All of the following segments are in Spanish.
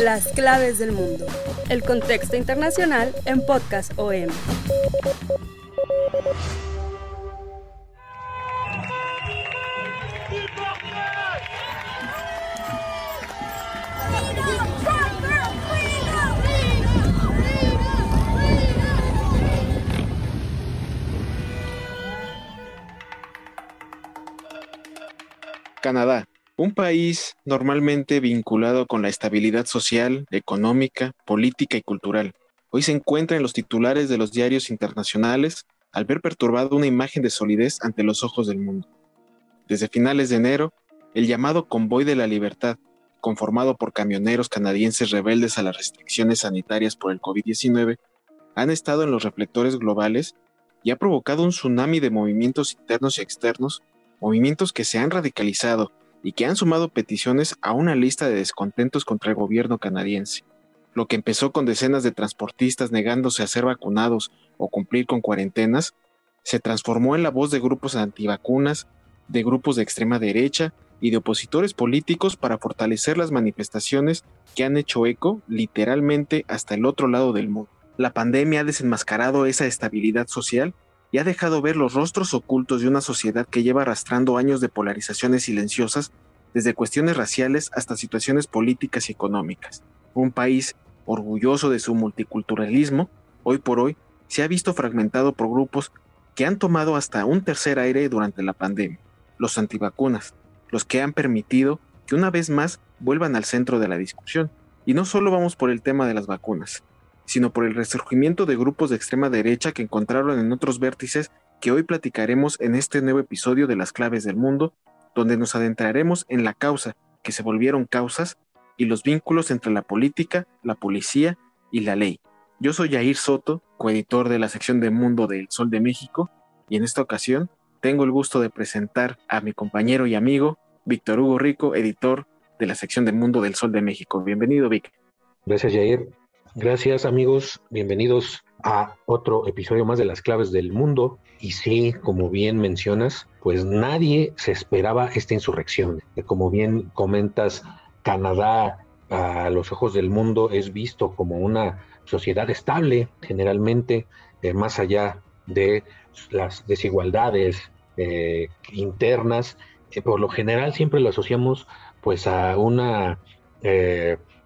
Las claves del mundo. El contexto internacional en Podcast OM. Canadá, un país normalmente vinculado con la estabilidad social, económica, política y cultural. Hoy se encuentra en los titulares de los diarios internacionales al ver perturbado una imagen de solidez ante los ojos del mundo. Desde finales de enero, el llamado Convoy de la Libertad, conformado por camioneros canadienses rebeldes a las restricciones sanitarias por el COVID-19, han estado en los reflectores globales y ha provocado un tsunami de movimientos internos y externos movimientos que se han radicalizado y que han sumado peticiones a una lista de descontentos contra el gobierno canadiense. Lo que empezó con decenas de transportistas negándose a ser vacunados o cumplir con cuarentenas, se transformó en la voz de grupos antivacunas, de grupos de extrema derecha y de opositores políticos para fortalecer las manifestaciones que han hecho eco literalmente hasta el otro lado del mundo. La pandemia ha desenmascarado esa estabilidad social y ha dejado ver los rostros ocultos de una sociedad que lleva arrastrando años de polarizaciones silenciosas, desde cuestiones raciales hasta situaciones políticas y económicas. Un país orgulloso de su multiculturalismo, hoy por hoy se ha visto fragmentado por grupos que han tomado hasta un tercer aire durante la pandemia, los antivacunas, los que han permitido que una vez más vuelvan al centro de la discusión. Y no solo vamos por el tema de las vacunas, sino por el resurgimiento de grupos de extrema derecha que encontraron en otros vértices que hoy platicaremos en este nuevo episodio de Las Claves del Mundo, donde nos adentraremos en la causa, que se volvieron causas, y los vínculos entre la política, la policía y la ley. Yo soy Jair Soto, coeditor de la sección de Mundo del Sol de México, y en esta ocasión tengo el gusto de presentar a mi compañero y amigo, Víctor Hugo Rico, editor de la sección de Mundo del Sol de México. Bienvenido, Vic. Gracias, Jair. Gracias amigos, bienvenidos a otro episodio más de las claves del mundo. Y sí, como bien mencionas, pues nadie se esperaba esta insurrección. Como bien comentas, Canadá a los ojos del mundo es visto como una sociedad estable, generalmente, eh, más allá de las desigualdades eh, internas. Eh, por lo general siempre lo asociamos pues a una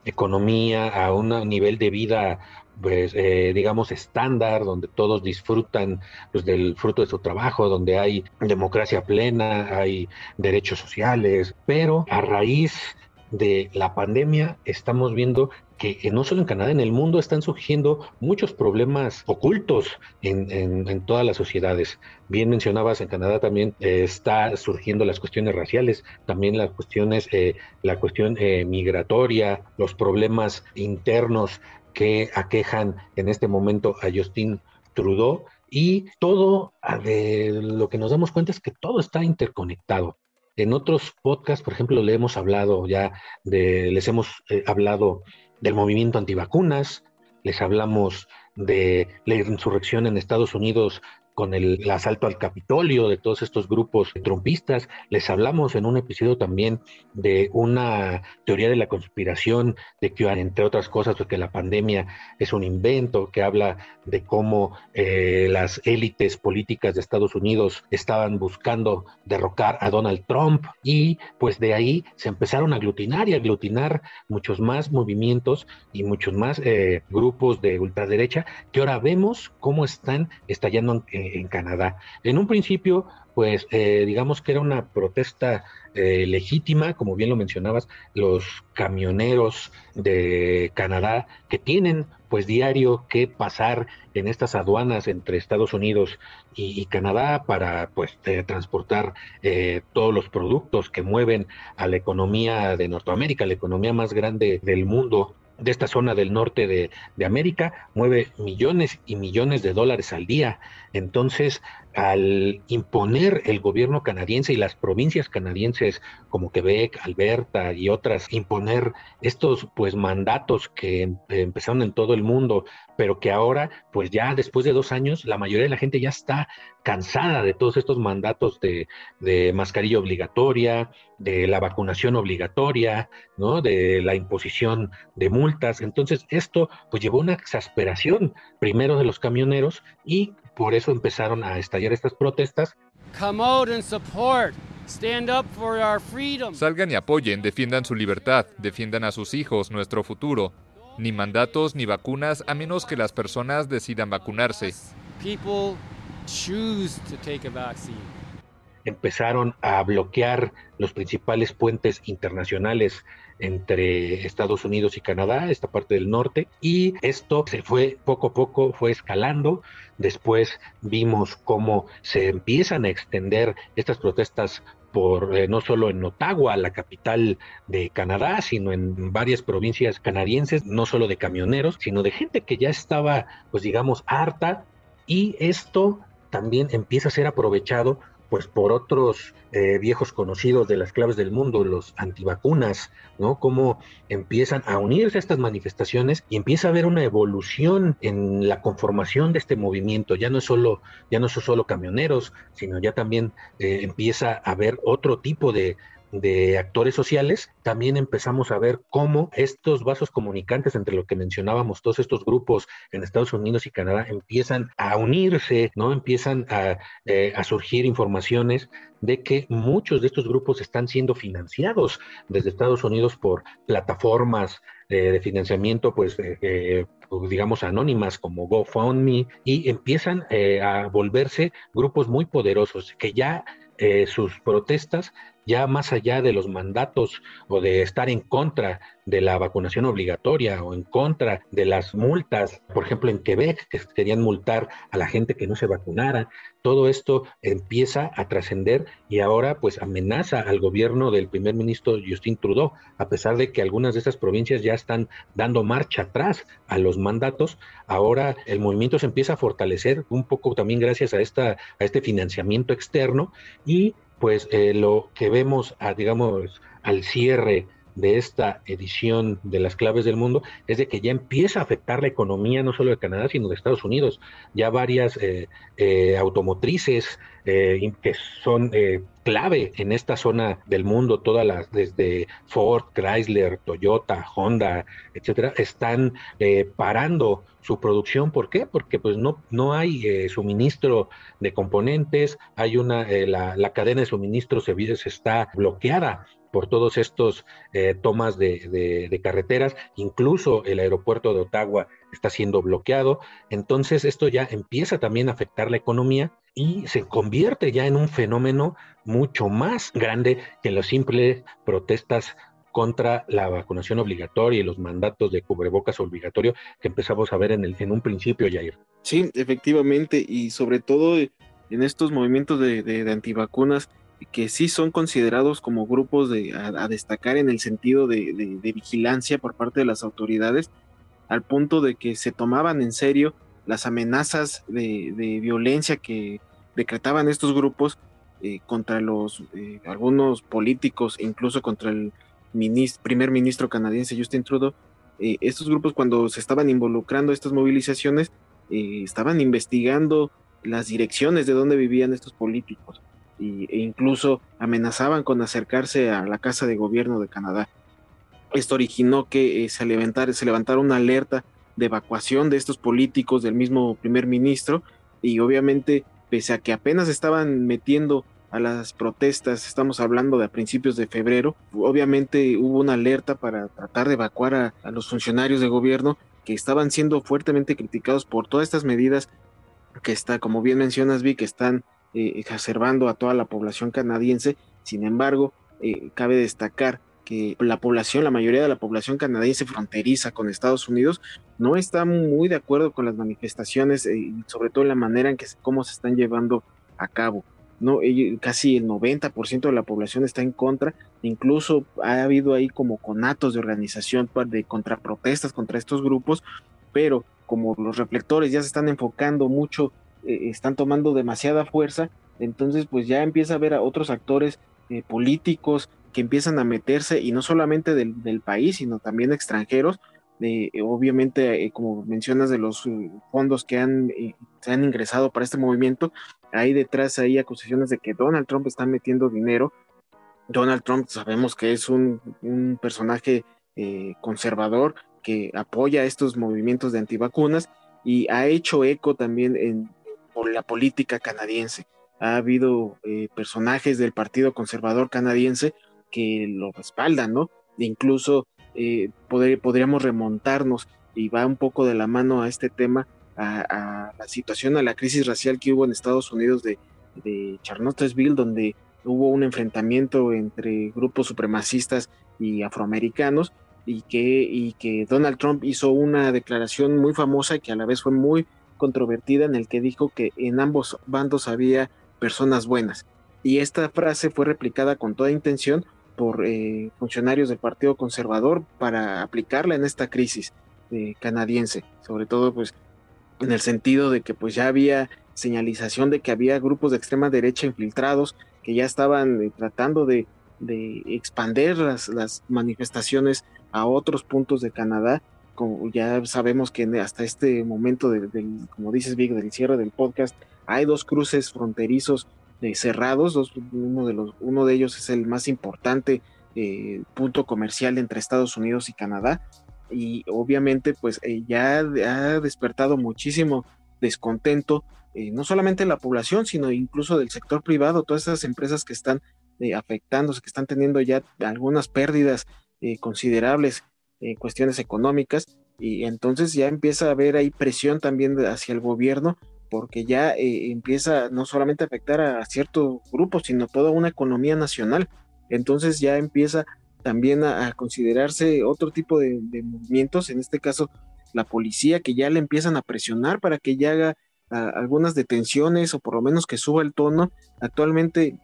economía, a un nivel de vida, pues, eh, digamos, estándar, donde todos disfrutan pues, del fruto de su trabajo, donde hay democracia plena, hay derechos sociales, pero a raíz de la pandemia estamos viendo que no solo en Canadá, en el mundo están surgiendo muchos problemas ocultos en, todas las sociedades. Bien mencionabas, en Canadá también eh, está surgiendo las cuestiones raciales, también las cuestiones, eh, la cuestión eh, migratoria, los problemas internos que aquejan en este momento a Justin Trudeau y todo lo que nos damos cuenta es que todo está interconectado. En otros podcasts, por ejemplo, le hemos hablado ya de, les hemos hablado del movimiento antivacunas, les hablamos de la insurrección en Estados Unidos con el, asalto al Capitolio de todos estos grupos trumpistas. Les hablamos en un episodio también de una teoría de la conspiración, de que, entre otras cosas, pues que la pandemia es un invento, que habla de cómo eh, las élites políticas de Estados Unidos estaban buscando derrocar a Donald Trump y pues de ahí se empezaron a aglutinar y aglutinar muchos más movimientos y muchos más eh, grupos de ultraderecha que ahora vemos cómo están estallando en, en Canadá. En un principio, pues eh, digamos que era una protesta eh, legítima, como bien lo mencionabas, los camioneros de Canadá que tienen pues diario que pasar en estas aduanas entre Estados Unidos y, Canadá para pues transportar eh, todos los productos que mueven a la economía de Norteamérica, la economía más grande del mundo de esta zona del norte de, de, América, mueve millones y millones de dólares al día. Entonces, al imponer el gobierno canadiense y las provincias canadienses como Quebec, Alberta y otras, imponer estos pues mandatos que em, empezaron en todo el mundo, pero que ahora pues ya después de dos años la mayoría de la gente ya está cansada de todos estos mandatos de, de mascarilla obligatoria, de la vacunación obligatoria, ¿no? De la imposición de multas. Entonces esto pues llevó una exasperación primero de los camioneros y por eso empezaron a estallar estas protestas. Salgan y apoyen, defiendan su libertad, defiendan a sus hijos, nuestro futuro. Ni mandatos ni vacunas a menos que las personas decidan vacunarse. Empezaron a bloquear los principales puentes internacionales entre Estados Unidos y Canadá, esta parte del norte, y esto se fue poco a poco, fue escalando. Después vimos cómo se empiezan a extender estas protestas por eh, no solo en Ottawa, la capital de Canadá, sino en varias provincias canadienses, no solo de camioneros, sino de gente que ya estaba, pues digamos, harta. Y esto también empieza a ser aprovechado pues por otros eh, viejos conocidos de las claves del mundo, los antivacunas, ¿no? Cómo empiezan a unirse a estas manifestaciones y empieza a haber una evolución en la conformación de este movimiento. Ya no es solo, ya no son solo camioneros, sino ya también eh, empieza a haber otro tipo de, de actores sociales, también empezamos a ver cómo estos vasos comunicantes entre lo que mencionábamos, todos estos grupos en Estados Unidos y Canadá empiezan a unirse, ¿no? Empiezan a, eh, surgir informaciones de que muchos de estos grupos están siendo financiados desde Estados Unidos por plataformas eh, de financiamiento, pues, eh, digamos, anónimas como GoFundMe, y empiezan a volverse grupos muy poderosos que ya sus protestas ya más allá de los mandatos o de estar en contra de la vacunación obligatoria o en contra de las multas, por ejemplo en Quebec, que querían multar a la gente que no se vacunara, todo esto empieza a trascender y ahora pues amenaza al gobierno del primer ministro Justin Trudeau, a pesar de que algunas de estas provincias ya están dando marcha atrás a los mandatos, ahora el movimiento se empieza a fortalecer un poco también gracias a, esta, a este financiamiento externo y pues eh, lo que vemos, digamos, al cierre de esta edición de las claves del mundo es de que ya empieza a afectar la economía no solo de Canadá, sino de Estados Unidos. Ya varias eh, eh, automotrices que son clave en esta zona del mundo, todas las, desde Ford, Chrysler, Toyota, Honda, etcétera, están parando su producción. ¿Por qué? Porque pues no, no hay eh, suministro de componentes, hay una, eh, la, cadena de suministro se, se está bloqueada por todos estos eh, tomas de, carreteras, incluso el aeropuerto de Ottawa está siendo bloqueado, entonces esto ya empieza también a afectar la economía y se convierte ya en un fenómeno mucho más grande que las simples protestas contra la vacunación obligatoria y los mandatos de cubrebocas obligatorio que empezamos a ver en, el, un principio, Jair. Sí, efectivamente, y sobre todo en estos movimientos de, de, antivacunas que sí son considerados como grupos de, a, destacar en el sentido de, vigilancia por parte de las autoridades, al punto de que se tomaban en serio las amenazas de, violencia que decretaban estos grupos eh, contra los eh, algunos políticos incluso contra el primer ministro canadiense Justin Trudeau, eh, estos grupos cuando se estaban involucrando estas movilizaciones, eh, estaban investigando las direcciones de donde vivían estos políticos e incluso amenazaban con acercarse a la Casa de Gobierno de Canadá. Esto originó que eh, se, levantara, se levantara una alerta de evacuación de estos políticos del mismo primer ministro y obviamente pese a que apenas estaban metiendo a las protestas, estamos hablando de a principios de febrero, obviamente hubo una alerta para tratar de evacuar a, los funcionarios de gobierno que estaban siendo fuertemente criticados por todas estas medidas que está, como bien mencionas, vi, que están exacerbando a toda la población canadiense. Sin embargo, cabe destacar que la población, la mayoría de la población canadiense fronteriza con Estados Unidos, no está muy de acuerdo con las manifestaciones y sobre todo la manera en que cómo se están llevando a cabo no, casi el 90% de la población está en contra, incluso ha habido ahí como conatos de organización de contraprotestas contra estos grupos, pero como los reflectores ya se están enfocando mucho, eh, están tomando demasiada fuerza, entonces pues ya empieza a haber a otros actores eh, políticos que empiezan a meterse y no solamente del, del país, sino también extranjeros, eh, obviamente, como mencionas, de los fondos que han, se han ingresado para este movimiento, hay detrás hay acusaciones de que Donald Trump está metiendo dinero. Donald Trump sabemos que es un, personaje eh, conservador que apoya estos movimientos de antivacunas y ha hecho eco también en, por la política canadiense. Ha habido eh, personajes del Partido Conservador canadiense que lo respaldan, ¿no? E incluso eh, podríamos remontarnos y va un poco de la mano a este tema a, la situación, a la crisis racial que hubo en Estados Unidos de, de Charlottesville, donde hubo un enfrentamiento entre grupos supremacistas y afroamericanos y que, y que Donald Trump hizo una declaración muy famosa que a la vez fue muy controvertida en el que dijo que en ambos bandos había personas buenas. Y esta frase fue replicada con toda intención por eh, funcionarios del Partido Conservador para aplicarla en esta crisis eh, canadiense, sobre todo pues en el sentido de que pues ya había señalización de que había grupos de extrema derecha infiltrados que ya estaban eh, tratando de, de expander las, las, manifestaciones a otros puntos de Canadá. Como ya sabemos que hasta este momento, del, como dices, Vic, del cierre del podcast, hay dos cruces fronterizos eh, cerrados. Dos, uno, de los, uno de ellos es el más importante eh, punto comercial entre Estados Unidos y Canadá y obviamente pues eh, ya ha despertado muchísimo descontento, no solamente en la población, sino incluso del sector privado, todas esas empresas que están afectándose, que están teniendo ya algunas pérdidas considerables en cuestiones económicas, y entonces ya empieza a haber ahí presión también hacia el gobierno, porque ya empieza no solamente a afectar a ciertos grupos, sino toda una economía nacional. Entonces ya empieza también a, considerarse otro tipo de, movimientos, en este caso la policía, que ya le empiezan a presionar para que ya haga algunas detenciones o por lo menos que suba el tono. Actualmente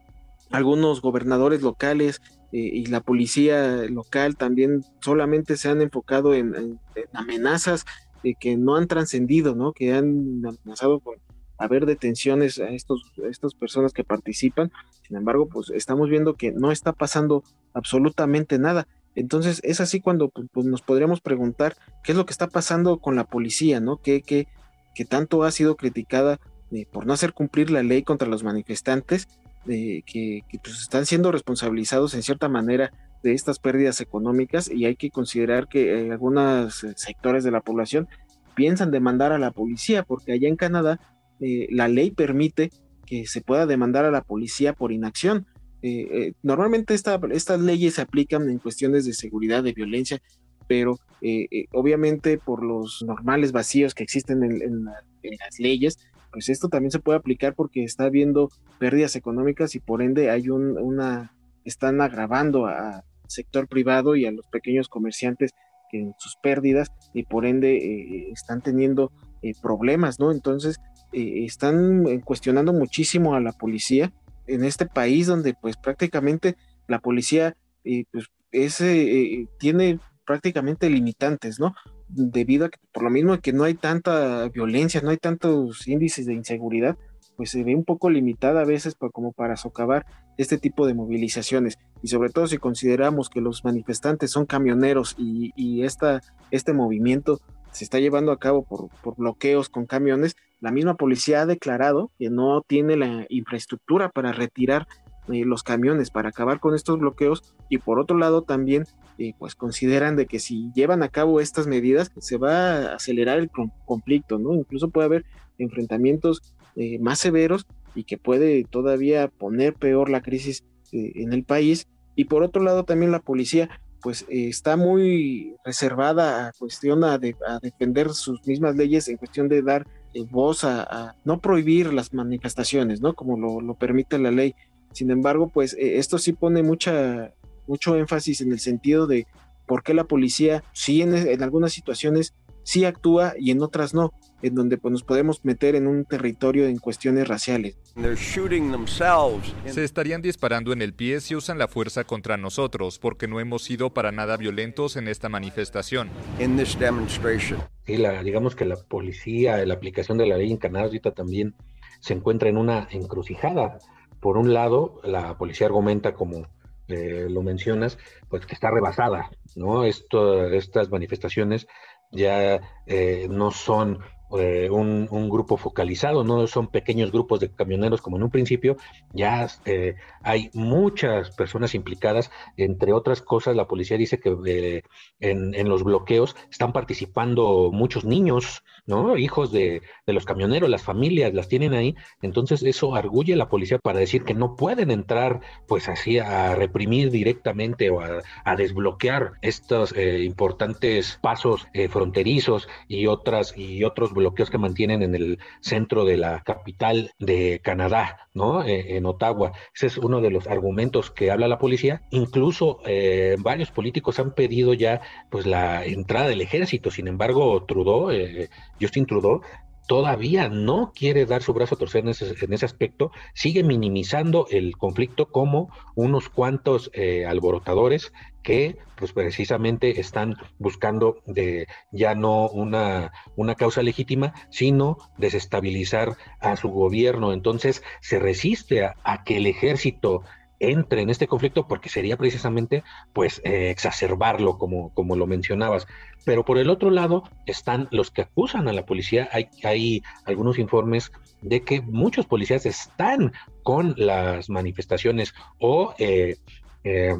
algunos gobernadores locales eh, y la policía local también solamente se han enfocado en, amenazas que no han trascendido, ¿no? que han amenazado con haber detenciones a, estos, estas personas que participan. Sin embargo, pues estamos viendo que no está pasando absolutamente nada. Entonces es así cuando pues, pues, nos podríamos preguntar qué es lo que está pasando con la policía, ¿no? Que, que, que tanto ha sido criticada eh, por no hacer cumplir la ley contra los manifestantes, eh, que, pues, están siendo responsabilizados en cierta manera de estas pérdidas económicas y hay que considerar que eh, algunos sectores de la población piensan demandar a la policía porque allá en Canadá eh, la ley permite que se pueda demandar a la policía por inacción. Eh, eh, normalmente estas leyes se aplican en cuestiones de seguridad, de violencia, pero obviamente por los normales vacíos que existen en, las leyes, pues esto también se puede aplicar porque está habiendo pérdidas económicas y por ende hay una, están agravando al sector privado y a los pequeños comerciantes en sus pérdidas y por ende están teniendo problemas, ¿no? Entonces, eh, están eh, cuestionando muchísimo a la policía en este país donde pues prácticamente la policía eh, pues, tiene prácticamente limitantes, ¿no? Debido a que por lo mismo que no hay tanta violencia, no hay tantos índices de inseguridad, pues se ve un poco limitada a veces como para socavar este tipo de movilizaciones. Y sobre todo si consideramos que los manifestantes son camioneros y, y esta, este movimiento se está llevando a cabo por, por bloqueos con camiones, la misma policía ha declarado que no tiene la infraestructura para retirar eh, los camiones, para acabar con estos bloqueos y por otro lado también eh, pues consideran de que si llevan a cabo estas medidas se va a acelerar el conflicto, ¿no? Incluso puede haber enfrentamientos eh, más severos y que puede todavía poner peor la crisis en el país y por otro lado también la policía pues está muy reservada a cuestión a, defender sus mismas leyes en cuestión de dar eh, voz a, no prohibir las manifestaciones, ¿no? Como lo, permite la ley. Sin embargo, pues eh, esto sí pone mucha, mucho énfasis en el sentido de por qué la policía, sí en, algunas situaciones sí actúa y en otras no, en donde pues, nos podemos meter en un territorio en cuestiones raciales. Se estarían disparando en el pie si usan la fuerza contra nosotros, porque no hemos sido para nada violentos en esta manifestación. Sí, la, digamos que la policía, la aplicación de la ley en Canadá ahorita también se encuentra en una encrucijada. Por un lado, la policía argumenta como eh, lo mencionas, pues que está rebasada, ¿no? Esto, estas manifestaciones ya eh, no son eh, un, grupo focalizado, no son pequeños grupos de camioneros como en un principio, ya eh, hay muchas personas implicadas, entre otras cosas la policía dice que eh, en, los bloqueos están participando muchos niños, ¿no? Hijos de, los camioneros, las familias las tienen ahí, entonces eso arguye a la policía para decir que no pueden entrar pues así a reprimir directamente o a, desbloquear estos importantes pasos fronterizos y otras y otros bloqueos bloqueos que mantienen en el centro de la capital de Canadá, ¿no? Eh, en Ottawa. Ese es uno de los argumentos que habla la policía. Incluso eh, varios políticos han pedido ya pues la entrada del ejército. Sin embargo, Trudeau, eh, Justin Trudeau, todavía no quiere dar su brazo a torcer en ese, en ese aspecto, sigue minimizando el conflicto como unos cuantos eh, alborotadores que pues precisamente están buscando de ya no una, una causa legítima, sino desestabilizar a su gobierno. Entonces se resiste a que el ejército entre en este conflicto porque sería precisamente pues eh, exacerbarlo como, como lo mencionabas. Pero por el otro lado están los que acusan a la policía. Hay, hay algunos informes de que muchos policías están con las manifestaciones o eh, eh,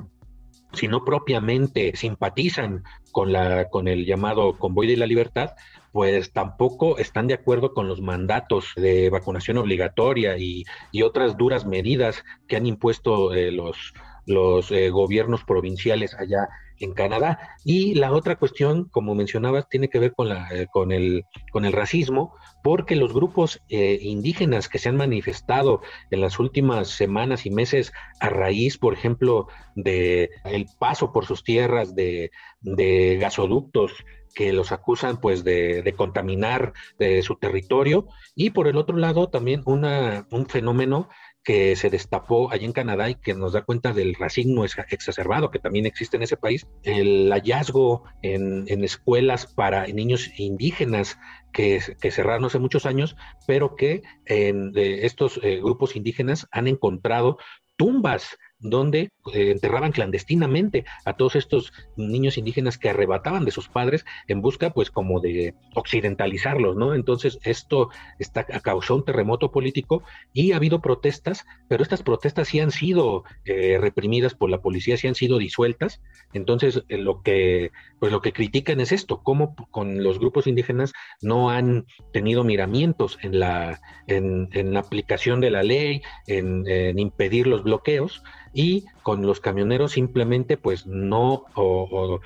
si no propiamente simpatizan con, la, con el llamado convoy de la libertad, pues tampoco están de acuerdo con los mandatos de vacunación obligatoria y, otras duras medidas que han impuesto eh, los, los eh, gobiernos provinciales allá en Canadá. Y la otra cuestión, como mencionabas, tiene que ver con, la, eh, con, el, con el racismo, porque los grupos indígenas que se han manifestado en las últimas semanas y meses a raíz, por ejemplo, de el paso por sus tierras de, de gasoductos que los acusan pues de, contaminar de su territorio y por el otro lado también una, un fenómeno que se destapó allí en Canadá y que nos da cuenta del racismo exacerbado que también existe en ese país, el hallazgo en, escuelas para niños indígenas que, que, cerraron hace muchos años, pero que en, de estos eh, grupos indígenas han encontrado tumbas donde eh, enterraban clandestinamente a todos estos niños indígenas que arrebataban de sus padres en busca, pues, como de occidentalizarlos, ¿no? Entonces, esto está, causó un terremoto político y ha habido protestas, pero estas protestas sí han sido eh, reprimidas por la policía, sí han sido disueltas. Entonces, eh, lo que, pues, lo que critican es esto, cómo con los grupos indígenas no han tenido miramientos en la, en, la aplicación de la ley, en, en impedir los bloqueos, y con los camioneros simplemente pues no o,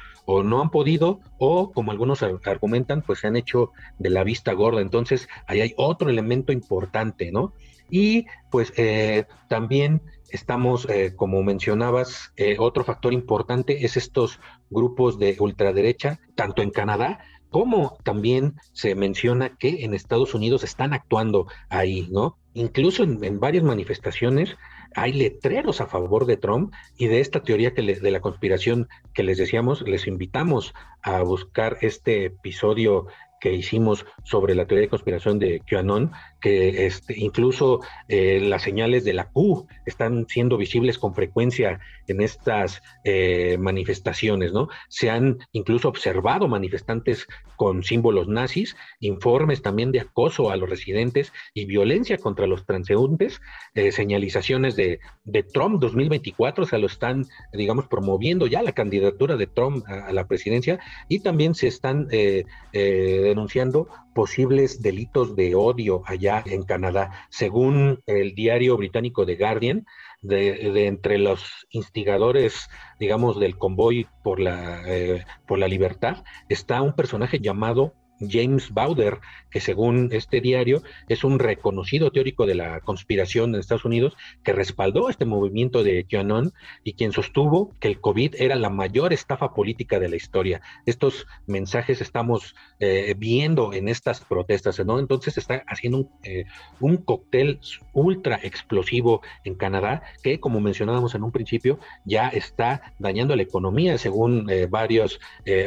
no han podido o como algunos argumentan pues se han hecho de la vista gorda entonces ahí hay otro elemento importante no y pues eh, también estamos eh, como mencionabas eh, otro factor importante es estos grupos de ultraderecha tanto en Canadá como también se menciona que en Estados Unidos están actuando ahí, ¿no? Incluso en varias manifestaciones hay letreros a favor de Trump y de esta teoría que de la conspiración que les decíamos, les invitamos a buscar este episodio que hicimos sobre la teoría de conspiración de QAnon, que este, incluso eh, las señales de la Q están siendo visibles con frecuencia en estas eh, manifestaciones, ¿no? Se han incluso observado manifestantes con símbolos nazis, informes también de acoso a los residentes y violencia contra los transeúntes, eh, señalizaciones de, de, Trump 2024, o sea, lo están, digamos, promoviendo ya la candidatura de Trump a, la presidencia y también se están denunciando posibles delitos de odio allá en Canadá. Según el diario británico The Guardian, de, entre los instigadores, digamos, del convoy por la, eh, por la libertad, está un personaje llamado James Bauder, que según este diario es un reconocido teórico de la conspiración en Estados Unidos, que respaldó este movimiento de QAnon y quien sostuvo que el COVID era la mayor estafa política de la historia. Estos mensajes estamos eh, viendo en estas protestas, ¿no? Entonces está haciendo un, eh, un cóctel ultra explosivo en Canadá que, como mencionábamos en un principio, ya está dañando la economía, según eh, varias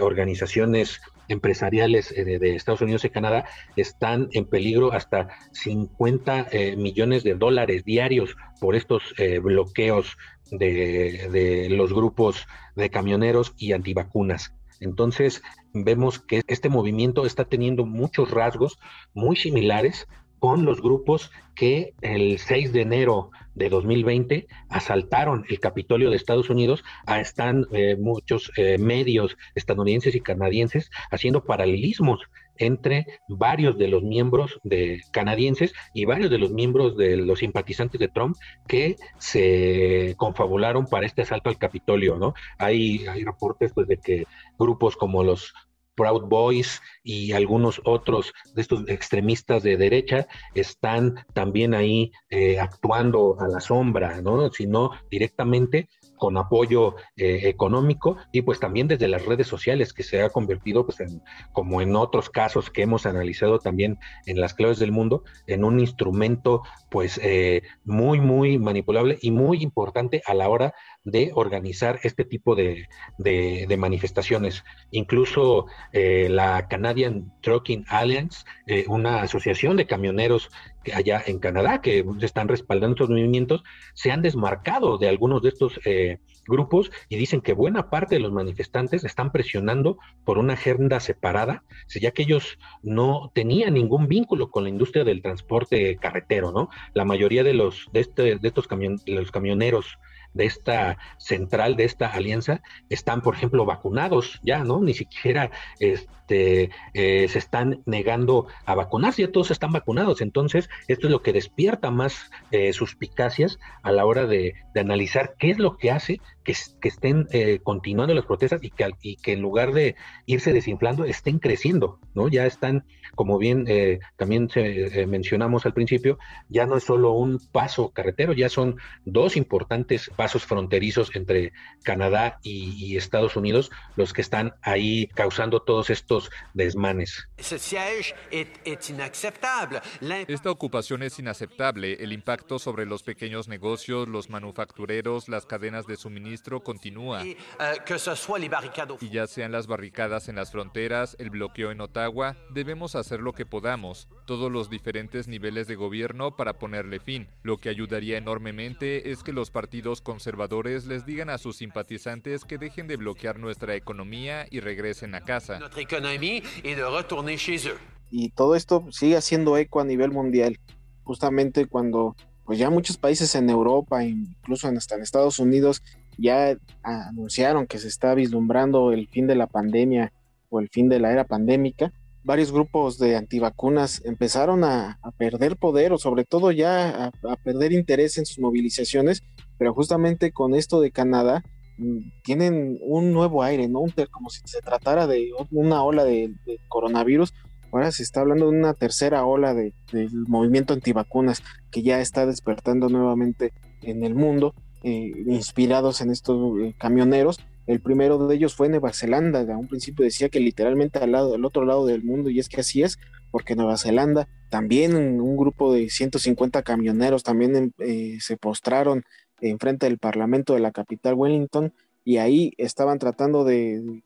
organizaciones empresariales eh, de, Estados Unidos y Canadá están en peligro hasta 50 eh, millones de dólares diarios por estos eh, bloqueos de, de los grupos de camioneros y antivacunas. Entonces, vemos que este movimiento está teniendo muchos rasgos muy similares con los grupos que el 6 de enero de 2020 asaltaron el Capitolio de Estados Unidos. Están eh, muchos eh, medios estadounidenses y canadienses haciendo paralelismos entre varios de los miembros de canadienses y varios de los miembros de los simpatizantes de Trump que se confabularon para este asalto al Capitolio, ¿no? Hay, hay reportes pues de que grupos como los Proud Boys y algunos otros de estos extremistas de derecha están también ahí eh, actuando a la sombra, ¿no? Sino directamente con apoyo eh, económico y pues también desde las redes sociales que se ha convertido pues en, como en otros casos que hemos analizado también en las claves del mundo en un instrumento pues eh, muy muy manipulable y muy importante a la hora de organizar este tipo de, de, manifestaciones. Incluso eh, la Canadian Trucking Alliance, una asociación de camioneros allá en Canadá, que están respaldando estos movimientos, se han desmarcado de algunos de estos eh, grupos y dicen que buena parte de los manifestantes están presionando por una agenda separada, ya que ellos no tenían ningún vínculo con la industria del transporte carretero, ¿no? La mayoría de los de, este, de estos camioneros de esta central, de esta alianza, están, por ejemplo, vacunados ya, ¿no? Ni siquiera este, eh, se están negando a vacunarse, ya todos están vacunados. Entonces, esto es lo que despierta más eh, suspicacias a la hora de, analizar qué es lo que hace que, estén eh, continuando las protestas y que, en lugar de irse desinflando, estén creciendo, ¿no? Ya están, como bien también mencionamos al principio, ya no es solo un paso carretero, ya son dos importantes pasos fronterizos entre Canadá y, Estados Unidos los que están ahí causando todos estos desmanes. Esta ocupación es inaceptable. El impacto sobre los pequeños negocios, los manufactureros, las cadenas de suministro continúa. Euh, y ya sean las barricadas en las fronteras, el bloqueo en Ottawa, debemos hacer lo que podamos, todos los diferentes niveles de gobierno para ponerle fin. Lo que ayudaría enormemente es que los partidos conservadores les digan a sus simpatizantes que dejen de bloquear nuestra economía y regresen a casa. Y todo esto sigue haciendo eco a nivel mundial, justamente cuando pues ya muchos países en Europa, incluso hasta en Estados Unidos, ya anunciaron que se está vislumbrando el fin de la pandemia o el fin de la era pandémica varios grupos de antivacunas empezaron a, perder poder o sobre todo ya a, perder interés en sus movilizaciones, pero justamente con esto de Canadá tienen un nuevo aire, ¿no? como si se tratara de una ola de, coronavirus. Ahora se está hablando de una tercera ola de, del movimiento antivacunas que ya está despertando nuevamente en el mundo, eh, inspirados en estos eh, camioneros el primero de ellos fue Nueva Zelanda. A un principio decía que literalmente al, lado, al otro lado del mundo, y es que así es, porque Nueva Zelanda también un grupo de 150 camioneros también eh, se postraron enfrente del Parlamento de la capital Wellington y ahí estaban tratando de,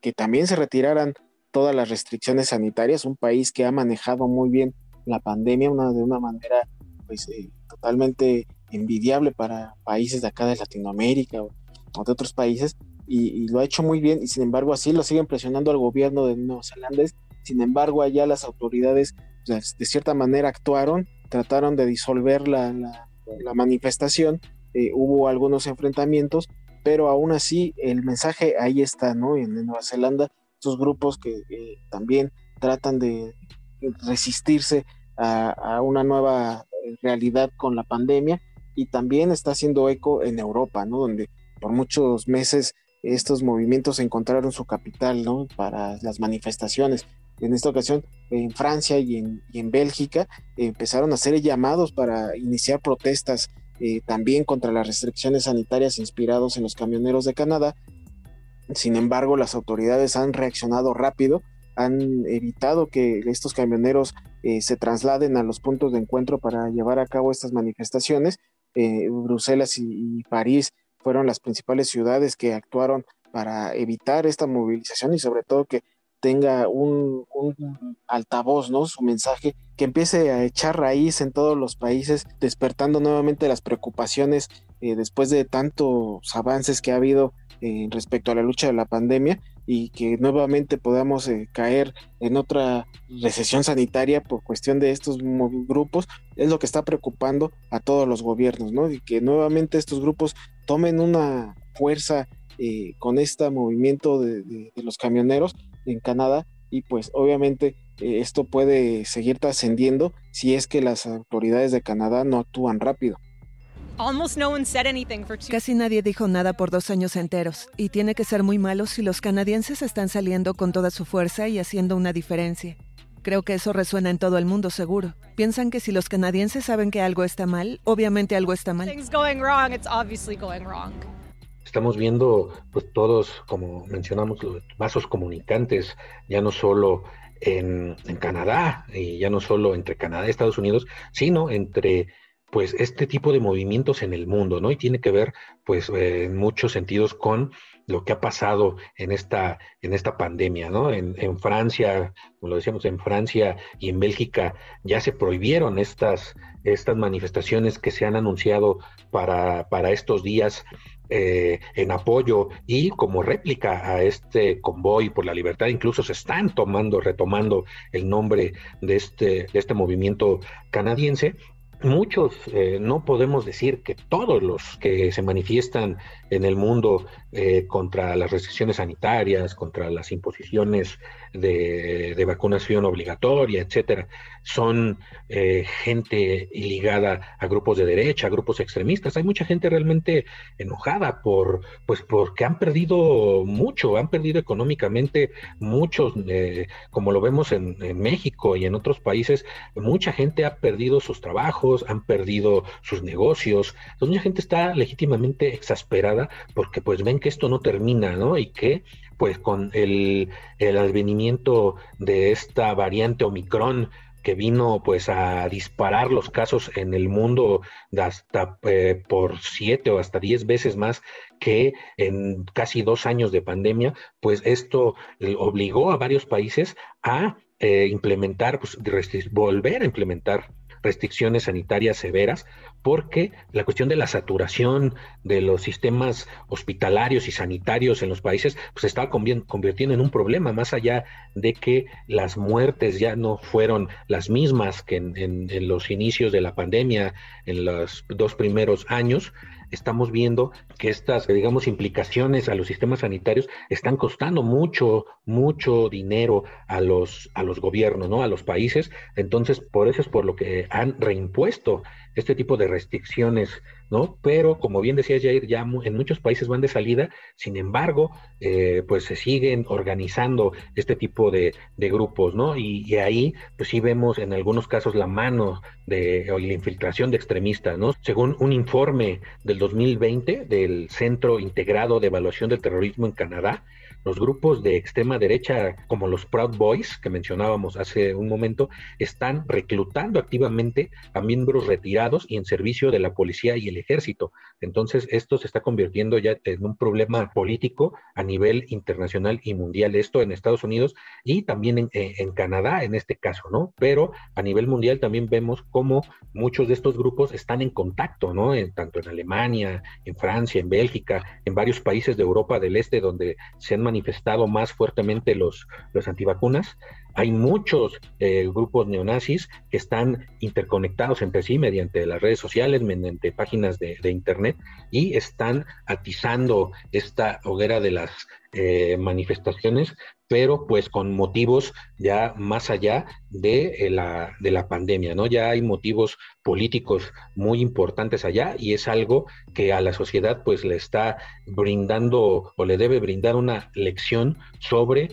que también se retiraran todas las restricciones sanitarias, un país que ha manejado muy bien la pandemia de una manera pues eh, totalmente envidiable para países de acá de Latinoamérica de otros países y, lo ha hecho muy bien y sin embargo así lo siguen presionando al gobierno de Nueva Zelanda. Sin embargo, allá las autoridades pues, de cierta manera actuaron, trataron de disolver la, manifestación, eh, hubo algunos enfrentamientos, pero aún así el mensaje ahí está, ¿no? En, Nueva Zelanda, estos grupos que también tratan de resistirse a, a, una nueva realidad con la pandemia y también está haciendo eco en Europa, ¿no? Donde por muchos meses estos movimientos encontraron su capital, ¿no? Para las manifestaciones. En esta ocasión en Francia y en, Bélgica, empezaron a hacer llamados para iniciar protestas eh, también contra las restricciones sanitarias inspirados en los camioneros de Canadá. Sin embargo, las autoridades han reaccionado rápido, han evitado que estos camioneros eh, se trasladen a los puntos de encuentro para llevar a cabo estas manifestaciones. Eh, Bruselas y, París fueron las principales ciudades que actuaron para evitar esta movilización y sobre todo que tenga un, altavoz, ¿no? Su mensaje que empiece a echar raíz en todos los países, despertando nuevamente las preocupaciones eh, después de tantos avances que ha habido eh, respecto a la lucha de la pandemia y que nuevamente podamos eh, caer en otra recesión sanitaria por cuestión de estos grupos, es lo que está preocupando a todos los gobiernos, ¿no? Y que nuevamente estos grupos tomen una fuerza con este movimiento de los camioneros en Canadá y pues obviamente eh, esto puede seguir trascendiendo si es que las autoridades de Canadá no actúan rápido. Casi nadie dijo nada por dos años enteros, y tiene que ser muy malo si los canadienses están saliendo con toda su fuerza y haciendo una diferencia. Creo que eso resuena en todo el mundo seguro. Piensan que si los canadienses saben que algo está mal, obviamente algo está mal estamos viendo pues todos, como mencionamos, los vasos comunicantes, ya no solo en, Canadá, y ya no solo entre Canadá y Estados Unidos, sino entre pues este tipo de movimientos en el mundo, ¿no? Y tiene que ver, pues, eh, en muchos sentidos con lo que ha pasado en esta, en esta pandemia, ¿no? En, Francia, como lo decíamos, en Francia y en Bélgica ya se prohibieron estas, estas manifestaciones que se han anunciado para, para estos días eh, en apoyo y como réplica a este convoy por la libertad, incluso se están tomando, retomando el nombre de este, de este movimiento canadiense muchos, eh, no podemos decir que todos los que se manifiestan en el mundo eh, contra las restricciones sanitarias, contra las imposiciones de, vacunación obligatoria, etcétera, son eh, gente ligada a grupos de derecha, a grupos extremistas. Hay mucha gente realmente enojada por, pues, porque han perdido mucho, han perdido económicamente muchos, como lo vemos en México y en otros países, mucha gente ha perdido sus trabajos han perdido sus negocios. Entonces, mucha gente está legítimamente exasperada porque pues ven que esto no termina, ¿no? Y que pues con el, el advenimiento de esta variante Omicron que vino pues a disparar los casos en el mundo hasta eh, por siete o hasta diez veces más que en casi dos años de pandemia, pues esto obligó a varios países a eh, implementar, pues volver a implementar restricciones sanitarias severas, porque la cuestión de la saturación de los sistemas hospitalarios y sanitarios en los países pues, se está convirtiendo en un problema, más allá de que las muertes ya no fueron las mismas que en los inicios de la pandemia, en los dos primeros años, estamos viendo que estas, digamos, implicaciones a los sistemas sanitarios están costando mucho, mucho dinero a los, a los gobiernos, ¿no? A los países. Entonces, por eso es por lo que han reimpuesto este tipo de restricciones, ¿no? Pero como bien decía Jair, ya en muchos países van de salida, sin embargo, eh, pues se siguen organizando este tipo de, grupos, ¿no? Y, ahí, pues sí vemos en algunos casos la mano de, o la infiltración de extremistas, ¿no? Según un informe del 2020 del Centro Integrado de Evaluación del Terrorismo en Canadá, los grupos de extrema derecha, como los Proud Boys, que mencionábamos hace un momento, están reclutando activamente a miembros retirados y en servicio de la policía y el ejército. Entonces, esto se está convirtiendo ya en un problema político a nivel internacional y mundial, esto en Estados Unidos y también en, eh, Canadá en este caso, ¿no? Pero a nivel mundial también vemos cómo muchos de estos grupos están en contacto, ¿no? En, tanto en Alemania, en Francia, en Bélgica, en varios países de Europa del Este donde se han manifestado más fuertemente los, los antivacunas hay muchos eh, grupos neonazis que están interconectados entre sí mediante las redes sociales, mediante páginas de, internet y están atizando esta hoguera de las eh, manifestaciones, pero pues con motivos ya más allá de, la, de la pandemia, ¿no? Ya hay motivos políticos muy importantes allá y es algo que a la sociedad pues le está brindando o le debe brindar una lección sobre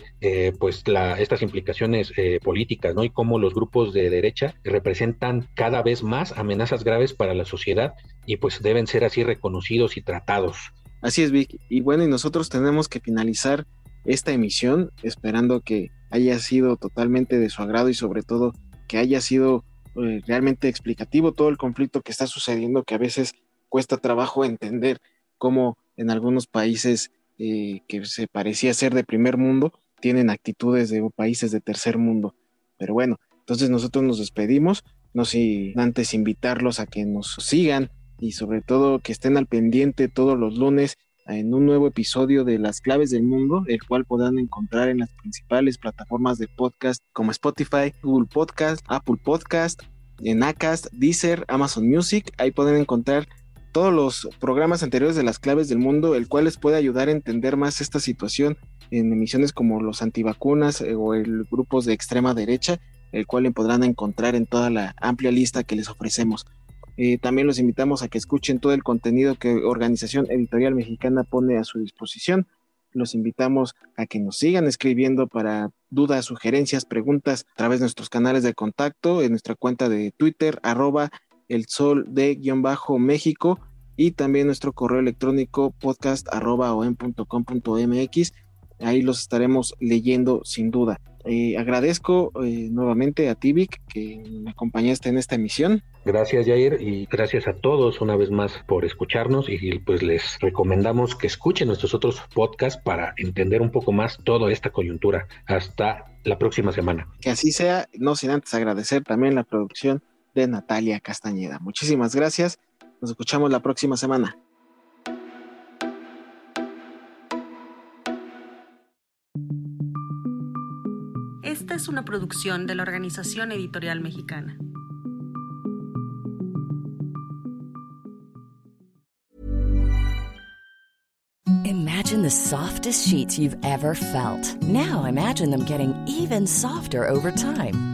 pues la, estas implicaciones políticas, ¿no? Y cómo los grupos de derecha representan cada vez más amenazas graves para la sociedad y pues deben ser así reconocidos y tratados. Así es, Vic. Y bueno, y nosotros tenemos que finalizar esta emisión esperando que haya sido totalmente de su agrado y sobre todo que haya sido eh, realmente explicativo todo el conflicto que está sucediendo, que a veces cuesta trabajo entender cómo en algunos países eh, que se parecía ser de primer mundo tienen actitudes de países de tercer mundo. Pero bueno, entonces nosotros nos despedimos, no sin antes invitarlos a que nos sigan y sobre todo que estén al pendiente todos los lunes en un nuevo episodio de Las Claves del Mundo, el cual podrán encontrar en las principales plataformas de podcast como Spotify, Google Podcast, Apple Podcast, en Acast, Deezer, Amazon Music. Ahí pueden encontrar todos los programas anteriores de Las Claves del Mundo, el cual les puede ayudar a entender más esta situación en emisiones como los antivacunas eh, o el grupos de extrema derecha, el cual podrán encontrar en toda la amplia lista que les ofrecemos. Eh, también los invitamos a que escuchen todo el contenido que Organización Editorial Mexicana pone a su disposición. Los invitamos a que nos sigan escribiendo para dudas, sugerencias, preguntas a través de nuestros canales de contacto, en nuestra cuenta de Twitter, arroba el sol de guion bajo México y también nuestro correo electrónico podcast arroba Ahí los estaremos leyendo sin duda. Eh, agradezco eh, nuevamente a Tibic que me acompañaste en esta emisión. Gracias Jair y gracias a todos una vez más por escucharnos y pues les recomendamos que escuchen nuestros otros podcasts para entender un poco más toda esta coyuntura. Hasta la próxima semana. Que así sea, no sin antes agradecer también la producción de Natalia Castañeda. Muchísimas gracias. Nos escuchamos la próxima semana. Esta es una producción de la Organización Editorial Mexicana. Imagine the softest sheets you've ever felt. Now imagine them getting even softer over time.